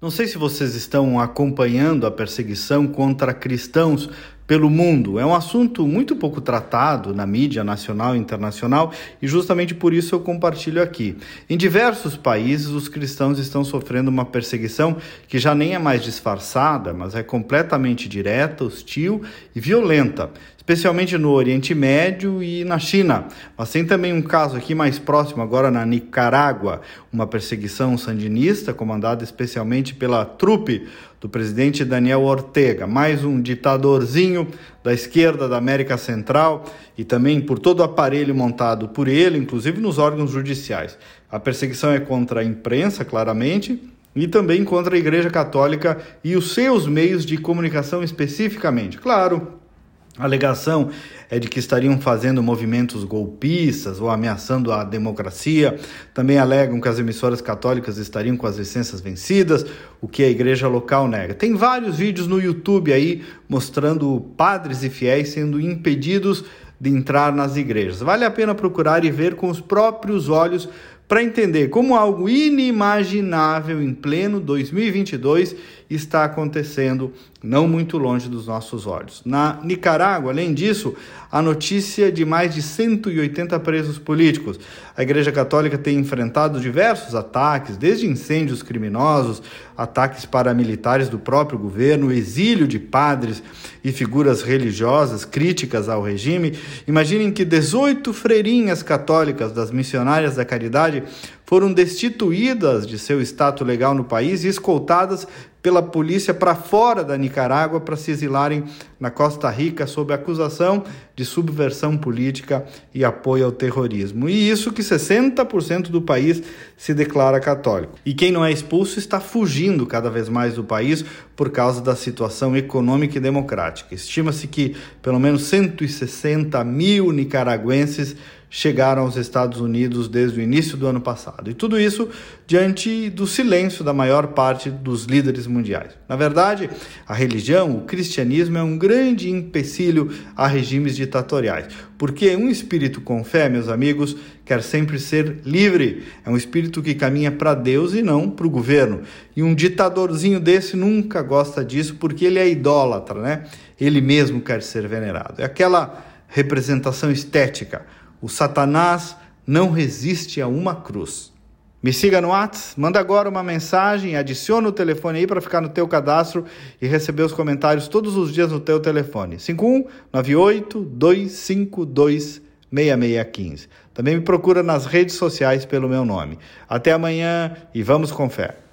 Não sei se vocês estão acompanhando a perseguição contra cristãos pelo mundo. É um assunto muito pouco tratado na mídia nacional e internacional e justamente por isso eu compartilho aqui. Em diversos países, os cristãos estão sofrendo uma perseguição que já nem é mais disfarçada, mas é completamente direta, hostil e violenta especialmente no Oriente Médio e na China. Mas tem também um caso aqui mais próximo, agora na Nicarágua, uma perseguição sandinista comandada especialmente pela trupe do presidente Daniel Ortega, mais um ditadorzinho da esquerda da América Central e também por todo o aparelho montado por ele, inclusive nos órgãos judiciais. A perseguição é contra a imprensa, claramente, e também contra a Igreja Católica e os seus meios de comunicação especificamente. Claro, a alegação é de que estariam fazendo movimentos golpistas ou ameaçando a democracia. Também alegam que as emissoras católicas estariam com as licenças vencidas, o que a igreja local nega. Tem vários vídeos no YouTube aí mostrando padres e fiéis sendo impedidos de entrar nas igrejas. Vale a pena procurar e ver com os próprios olhos para entender como algo inimaginável em pleno 2022 está acontecendo não muito longe dos nossos olhos. Na Nicarágua, além disso, a notícia de mais de 180 presos políticos. A Igreja Católica tem enfrentado diversos ataques, desde incêndios criminosos, ataques paramilitares do próprio governo, exílio de padres e figuras religiosas críticas ao regime. Imaginem que 18 freirinhas católicas das missionárias da caridade foram destituídas de seu status legal no país e escoltadas pela polícia para fora da Nicarágua para se exilarem na Costa Rica sob acusação de subversão política e apoio ao terrorismo. E isso que 60% do país se declara católico. E quem não é expulso está fugindo cada vez mais do país por causa da situação econômica e democrática. Estima-se que pelo menos 160 mil nicaragüenses chegaram aos Estados Unidos desde o início do ano passado. E tudo isso diante do silêncio da maior parte dos líderes mundiais. Na verdade, a religião, o cristianismo, é um grande empecilho a regimes ditatoriais, porque um espírito com fé, meus amigos, quer sempre ser livre. É um espírito que caminha para Deus e não para o governo. E um ditadorzinho desse nunca gosta disso porque ele é idólatra, né? Ele mesmo quer ser venerado. É aquela representação estética o Satanás não resiste a uma cruz. Me siga no WhatsApp, manda agora uma mensagem, adiciona o telefone aí para ficar no teu cadastro e receber os comentários todos os dias no teu telefone. 5198 252 6615. Também me procura nas redes sociais pelo meu nome. Até amanhã e vamos com fé.